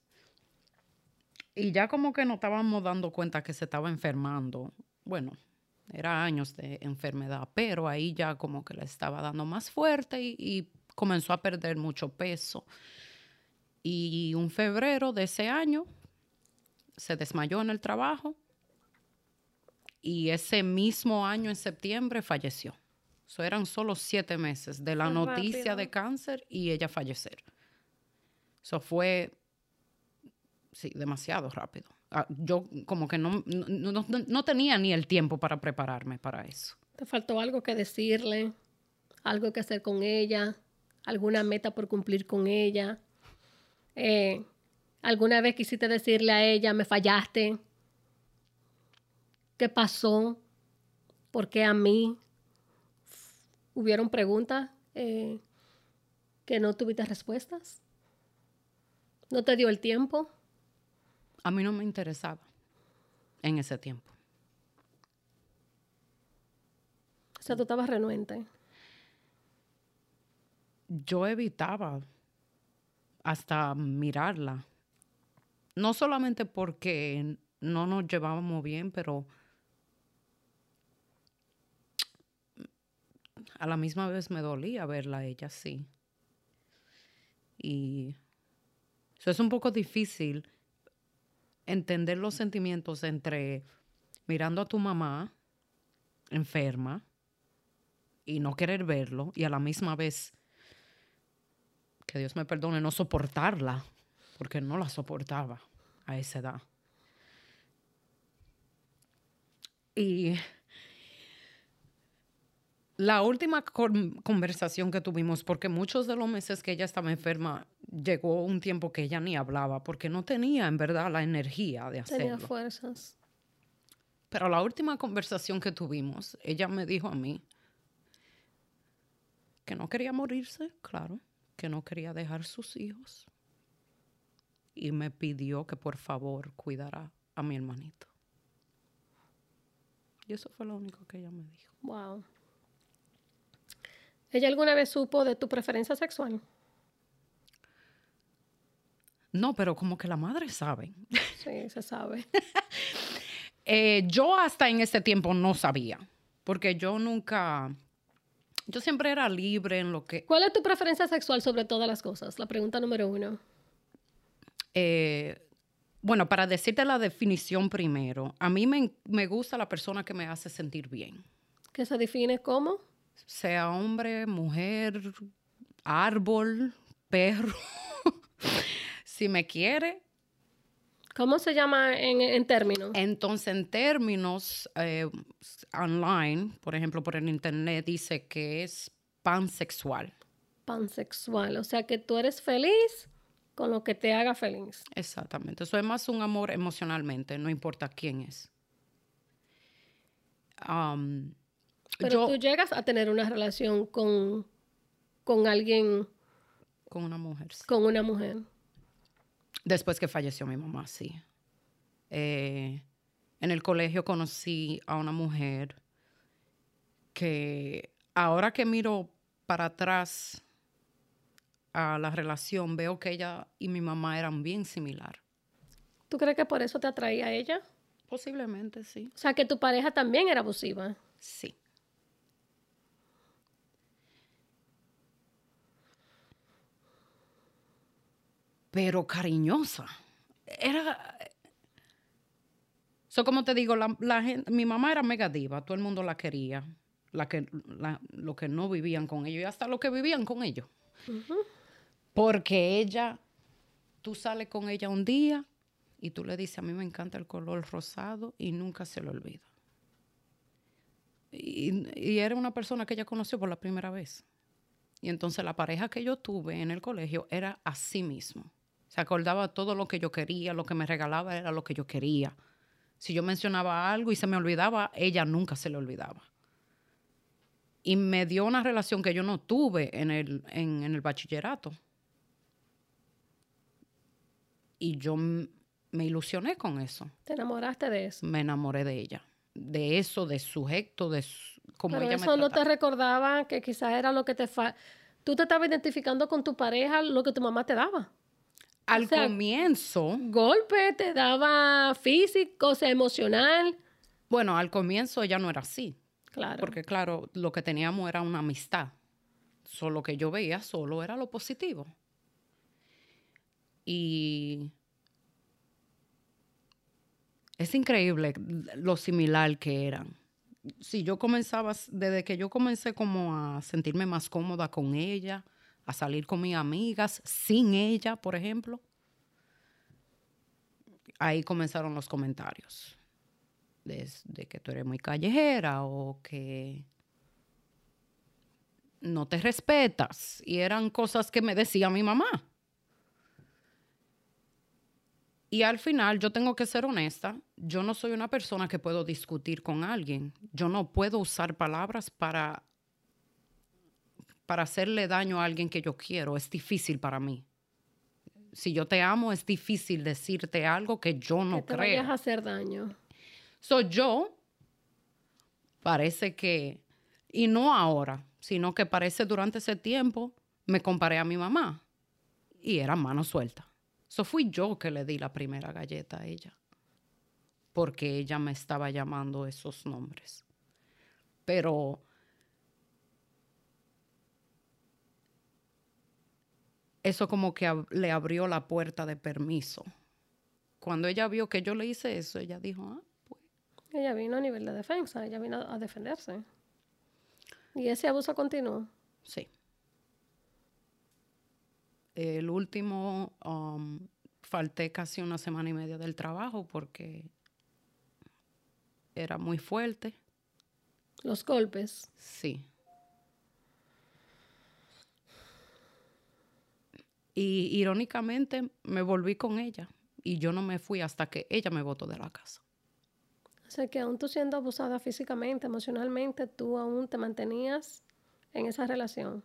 y ya como que nos estábamos dando cuenta que se estaba enfermando. Bueno, era años de enfermedad, pero ahí ya como que le estaba dando más fuerte y, y comenzó a perder mucho peso. Y un febrero de ese año se desmayó en el trabajo y ese mismo año, en septiembre, falleció. Eso eran solo siete meses de la noticia rápido. de cáncer y ella fallecer. Eso fue, sí, demasiado rápido. Ah, yo como que no, no, no- no tenía ni el tiempo para prepararme para eso. ¿Te faltó algo que decirle? ¿Algo que hacer con ella? ¿Alguna meta por cumplir con ella? Eh, ¿Alguna vez quisiste decirle a ella, me fallaste? ¿Qué pasó? ¿Por qué a mí? ¿Hubieron preguntas eh, que no tuviste respuestas? ¿No te dio el tiempo? A mí no me interesaba en ese tiempo. O sea, tú estabas renuente. Yo evitaba hasta mirarla. No solamente porque no nos llevábamos bien, pero a la misma vez me dolía verla a ella así. Y eso es un poco difícil entender los sentimientos entre mirando a tu mamá enferma y no querer verlo y a la misma vez, que Dios me perdone, no soportarla, porque no la soportaba a esa edad. Y la última conversación que tuvimos, porque muchos de los meses que ella estaba enferma, llegó un tiempo que ella ni hablaba, porque no tenía en verdad la energía de hacerlo. Tenía fuerzas. Pero la última conversación que tuvimos, ella me dijo a mí que no quería morirse, claro, que no quería dejar sus hijos. Y me pidió que por favor cuidara a mi hermanito. Y eso fue lo único que ella me dijo. Wow. ¿Ella alguna vez supo de tu preferencia sexual? No, pero como que la madre sabe. Sí, se sabe. [laughs] Eh, yo hasta en ese tiempo no sabía, porque yo nunca, yo siempre era libre en lo que... ¿Cuál es tu preferencia sexual sobre todas las cosas? La pregunta número uno. Eh, bueno, para decirte la definición primero, a mí me, me gusta la persona que me hace sentir bien. ¿Qué se define como? Sea hombre, mujer, árbol, perro. [laughs] si me quiere, ¿Cómo se llama en, términos? Entonces, en términos eh, online, por ejemplo, por el internet, dice que es pansexual. Pansexual, o sea que tú eres feliz con lo que te haga feliz. Exactamente, eso es más un amor emocionalmente, no importa quién es. Pero tú llegas a tener una relación con, con alguien. Con una mujer. Con una mujer. Después que falleció mi mamá, sí. Eh, en el colegio conocí a una mujer que ahora que miro para atrás a la relación, veo que ella y mi mamá eran bien similar. ¿Tú crees que por eso te atraía a ella? Posiblemente, sí. O sea, que tu pareja también era abusiva. Sí. Pero cariñosa. Era... So, como te digo, la, mi mamá era mega diva, todo el mundo la quería, la que, lo que no vivían con ellos y hasta los que vivían con ellos. Porque ella, tú sales con ella un día y tú le dices, a mí me encanta el color rosado y nunca se lo olvida. Y, y, era una persona que ella conoció por la primera vez. Y entonces la pareja que yo tuve en el colegio era así mismo. Se acordaba todo lo que yo quería, lo que me regalaba era lo que yo quería. Si yo mencionaba algo y se me olvidaba, ella nunca se le olvidaba. Y me dio una relación que yo no tuve en el, en, el bachillerato. Y yo me ilusioné con eso. ¿Te enamoraste de eso? Me enamoré de ella. De eso, de sujeto, de como Pero eso no te recordaba que quizás era lo que te... Fa Tú te estabas identificando con tu pareja, lo que tu mamá te daba. Al comienzo. Golpe te daba físico, o sea, emocional. Bueno, al comienzo ya no era así. Claro. Porque, claro, lo que teníamos era una amistad. Solo que yo veía solo era lo positivo. Y es increíble lo similar que eran. Si yo comenzaba, desde que yo comencé como a sentirme más cómoda con ella, a salir con mis amigas sin ella, por ejemplo. Ahí comenzaron los comentarios de, que tú eres muy callejera o que no te respetas. Y eran cosas que me decía mi mamá. Y al final yo tengo que ser honesta, yo no soy una persona que puedo discutir con alguien. Yo no puedo usar palabras para para hacerle daño a alguien que yo quiero es difícil para mí. Si yo te amo, es difícil decirte algo que yo no que te creo. Vayas a hacer daño. Soy yo. Parece que Y no ahora, sino que parece durante ese tiempo me comparé a mi mamá y era mano suelta. Eso fui yo que le di la primera galleta a ella, porque ella me estaba llamando esos nombres. Pero eso como que le abrió la puerta de permiso. Cuando ella vio que yo le hice eso, ella dijo, ah, pues. Ella vino a nivel de defensa, ella vino a defenderse. ¿Y ese abuso continuó? Sí. El último, um, falté casi una semana y media del trabajo porque era muy fuerte. ¿Los golpes? Sí. Y irónicamente me volví con ella y yo no me fui hasta que ella me botó de la casa. O sea que aún tú siendo abusada físicamente, emocionalmente, tú aún te mantenías en esa relación.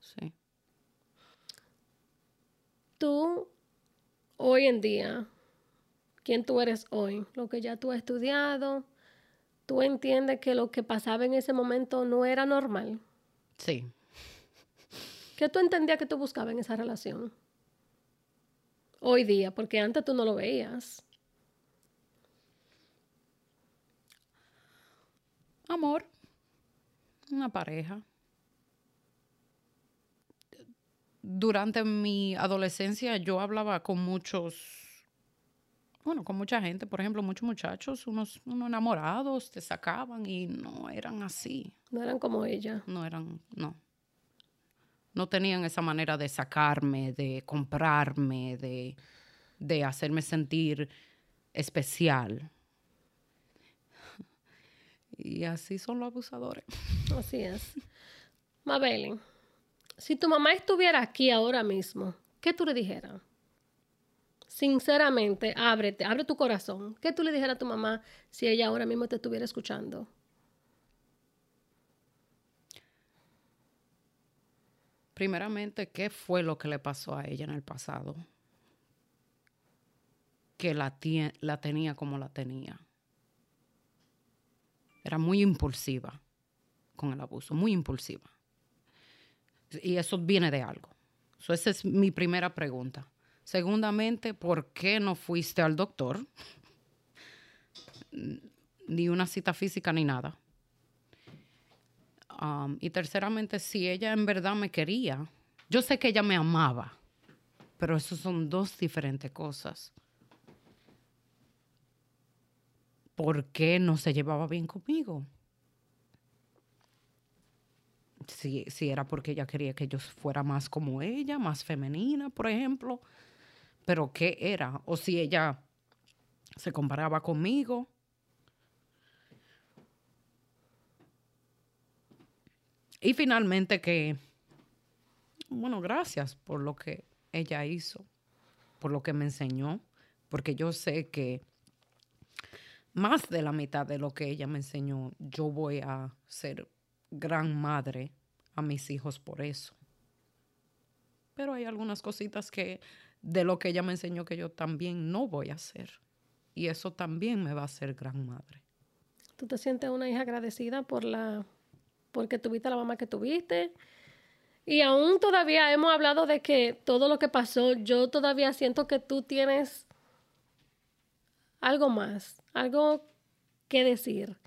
Sí. Tú, hoy en día, ¿quién tú eres hoy? Lo que ya tú has estudiado, ¿tú entiendes que lo que pasaba en ese momento no era normal? Sí. ¿Qué tú entendías que tú buscabas en esa relación? Hoy día, porque antes tú no lo veías. Amor, una pareja. Durante mi adolescencia yo hablaba con muchos, bueno, con mucha gente, por ejemplo, muchos muchachos, unos, unos enamorados, te sacaban y no eran así. No eran como ella. No eran, no no tenían esa manera de sacarme, de comprarme, de, hacerme sentir especial. Y así son los abusadores. [laughs] Así es. Mabel, si tu mamá estuviera aquí ahora mismo, ¿qué tú le dijeras? Sinceramente, ábrete, abre tu corazón. ¿Qué tú le dijeras a tu mamá si ella ahora mismo te estuviera escuchando? Primeramente, ¿qué fue lo que le pasó a ella en el pasado? Que la, la tenía como la tenía. Era muy impulsiva con el abuso, muy impulsiva. Y eso viene de algo. esa es mi primera pregunta. Segundamente, ¿por qué no fuiste al doctor? Ni una cita física ni nada. Um, y terceramente, si ella en verdad me quería, yo sé que ella me amaba, pero eso son dos diferentes cosas. ¿Por qué no se llevaba bien conmigo? Si, si era porque ella quería que yo fuera más como ella, más femenina, por ejemplo. Pero ¿qué era? O si ella se comparaba conmigo Y finalmente que, bueno, gracias por lo que ella hizo, por lo que me enseñó, porque yo sé que más de la mitad de lo que ella me enseñó, yo voy a ser gran madre a mis hijos por eso. Pero hay algunas cositas que de lo que ella me enseñó que yo también no voy a hacer. Y eso también me va a hacer gran madre. ¿Tú te sientes una hija agradecida por la porque tuviste la mamá que tuviste. Y aún todavía hemos hablado de que todo lo que pasó, yo todavía siento que tú tienes algo más, algo que decir,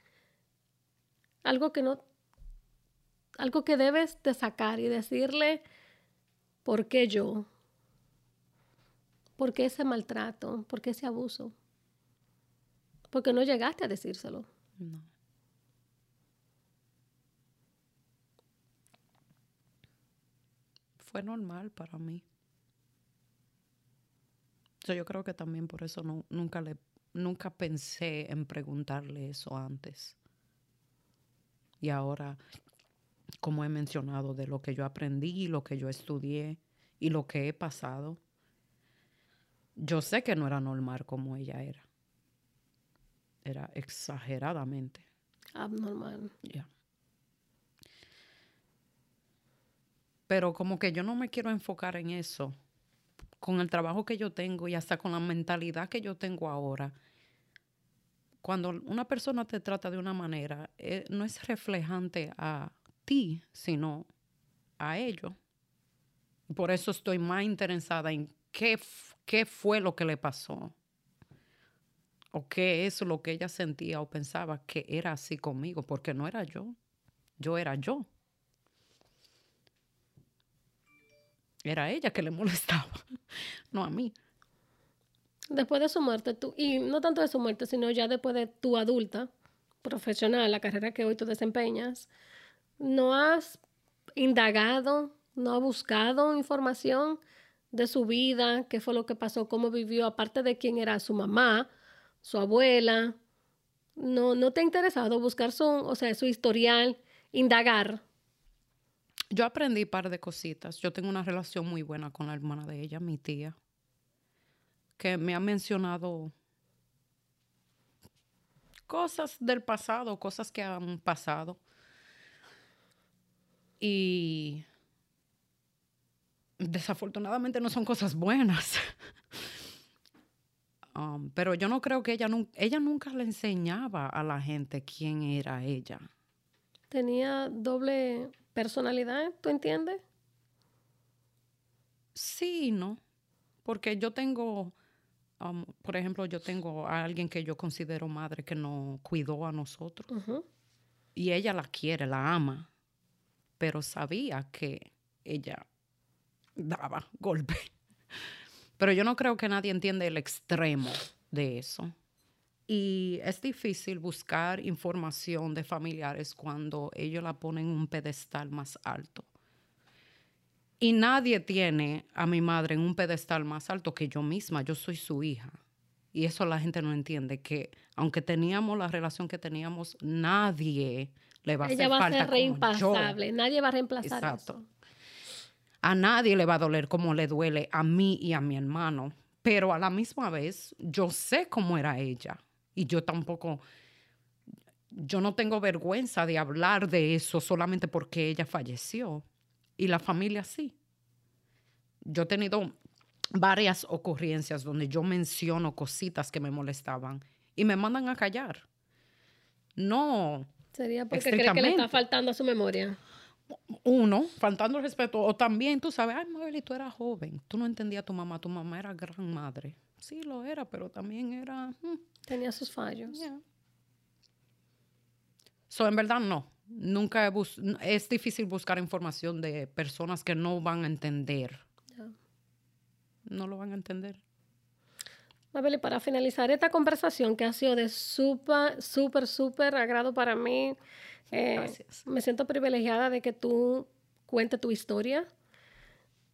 algo que no, algo que debes de sacar y decirle, ¿por qué yo? ¿Por qué ese maltrato? ¿Por qué ese abuso? Porque no llegaste a decírselo. No. Fue normal para mí. yo creo que también por eso no, nunca, le, nunca pensé en preguntarle eso antes. Y ahora, como he mencionado, de lo que yo aprendí, lo que yo estudié y lo que he pasado, yo sé que no era normal como ella era. Era exageradamente. Abnormal. Ya. Pero como que yo no me quiero enfocar en eso. Con el trabajo que yo tengo y hasta con la mentalidad que yo tengo ahora, cuando una persona te trata de una manera, eh, no es reflejante a, ti, sino a ellos. Por eso estoy más interesada en qué, qué fue lo que le pasó. O qué es lo que ella sentía o pensaba que era así conmigo, porque no era yo. Yo era yo. Era ella que le molestaba, [laughs] no a mí. Después de su muerte, tú, y no tanto de su muerte, sino ya después de tu adulta, profesional, la carrera que hoy tú desempeñas, ¿no has indagado, no has buscado información de su vida, qué fue lo que pasó, cómo vivió, aparte de quién era su mamá, su abuela? ¿No, no te ha interesado buscar su, o sea, su historial, indagar? Yo aprendí un par de cositas. Yo tengo una relación muy buena con la hermana de ella, mi tía, que me ha mencionado cosas del pasado, cosas que han pasado. Y desafortunadamente no son cosas buenas. [laughs] Um, pero yo no creo que ella, ella nunca le enseñaba a la gente quién era ella. Tenía doble personalidad, ¿tú entiendes? Sí, ¿no? Porque yo tengo, um, por ejemplo, yo tengo a alguien que yo considero madre que nos cuidó a nosotros. Y ella la quiere, la ama, pero sabía que ella daba [laughs] golpe. Pero yo no creo que nadie entiende el extremo de eso. Y es difícil buscar información de familiares cuando ellos la ponen en un pedestal más alto. Y nadie tiene a mi madre en un pedestal más alto que yo misma. Yo soy su hija. Y eso la gente no entiende, que aunque teníamos la relación que teníamos, nadie le va a hacer falta. Ella va a ser reimpasable. Nadie va a reemplazar Exacto. A nadie le va a doler como le duele a mí y a mi hermano. Pero a la misma vez, yo sé cómo era ella y yo tampoco, yo no tengo vergüenza de hablar de eso solamente porque ella falleció. Y la familia sí. Yo he tenido varias ocurrencias donde yo menciono cositas que me molestaban y me mandan a callar. No. Sería porque cree que le está faltando a su memoria. Uno, faltando el respeto. O también tú sabes, ay, Mabel, tú eras joven. Tú no entendías a tu mamá. Tu mamá era gran madre. Sí, lo era, pero también era... Mm. Tenía sus fallos. So, en verdad, no. Nunca es difícil buscar información de personas que no van a entender. No lo van a entender. Mabel, para finalizar esta conversación que ha sido de súper, súper, súper agrado para mí, eh, me siento privilegiada de que tú cuentes tu historia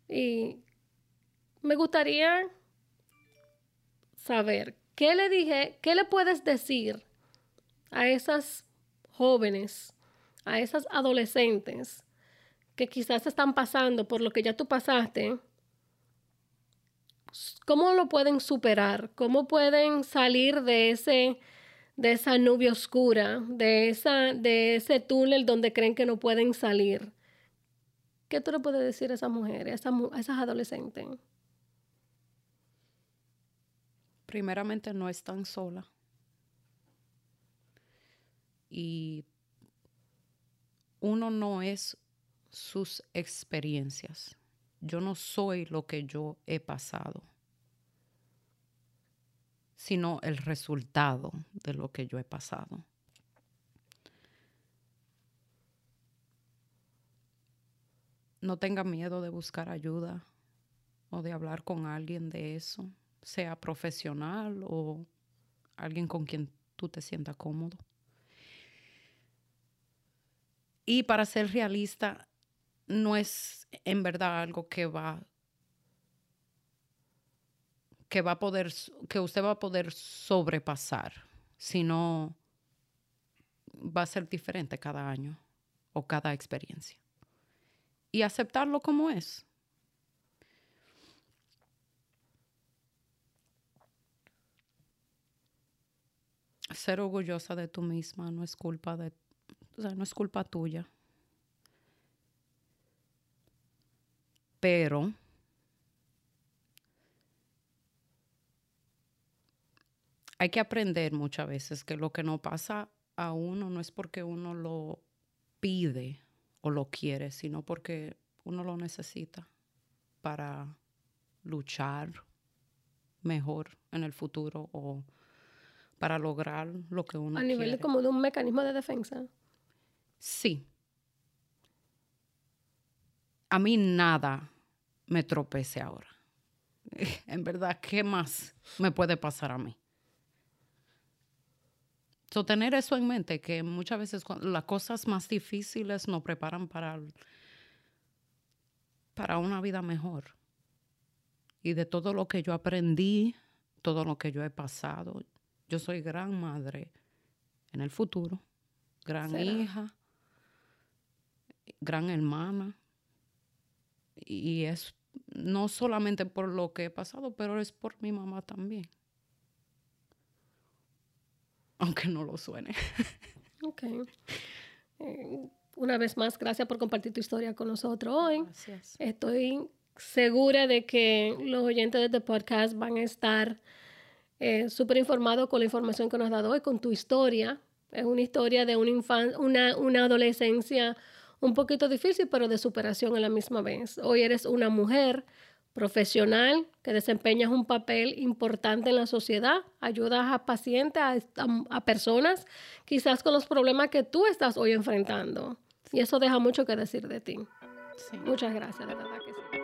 y me gustaría saber qué le dije, qué le puedes decir a esas jóvenes, a esas adolescentes que quizás están pasando por lo que ya tú pasaste. ¿Cómo lo pueden superar? ¿Cómo pueden salir de ese de esa nube oscura, de esa de ese túnel donde creen que no pueden salir? ¿Qué tú le puedes decir a esas mujeres, a esas adolescentes? Primeramente no están sola. Y uno no es sus experiencias. Yo no soy lo que yo he pasado, sino el resultado de lo que yo he pasado. No tenga miedo de buscar ayuda o de hablar con alguien de eso sea profesional o alguien con quien tú te sientas cómodo. Y para ser realista, no es en verdad algo que va que va a poder que usted va a poder sobrepasar, sino va a ser diferente cada año o cada experiencia. Y aceptarlo como es. Ser orgullosa de tú misma no es culpa de, no es culpa tuya. Pero hay que aprender muchas veces que lo que no pasa a uno no es porque uno lo pide o lo quiere, sino porque uno lo necesita para luchar mejor en el futuro o para lograr lo que uno A nivel quiere. como de un mecanismo de defensa. Sí. A mí nada me tropece ahora. [laughs] En verdad, ¿qué más me puede pasar a mí? So, tener eso en mente, que muchas veces las cosas más difíciles nos preparan para, para una vida mejor. Y de todo lo que yo aprendí, todo lo que yo he pasado, yo soy gran madre en el futuro, gran Será. hija, gran hermana. Y es no solamente por lo que he pasado, pero es por mi mamá también. Aunque no lo suene. [laughs] Ok. Eh, una vez más, gracias por compartir tu historia con nosotros hoy. Gracias. Estoy segura de que los oyentes de este podcast van a estar eh, súper informados con la información que nos has dado hoy, con tu historia. Es una historia de una, infan- una, una adolescencia un poquito difícil, pero de superación a la misma vez. Hoy eres una mujer profesional que desempeñas un papel importante en la sociedad, ayudas a pacientes, a, a- a personas quizás con los problemas que tú estás hoy enfrentando. Y eso deja mucho que decir de ti. Sí. Muchas gracias, de verdad que sí.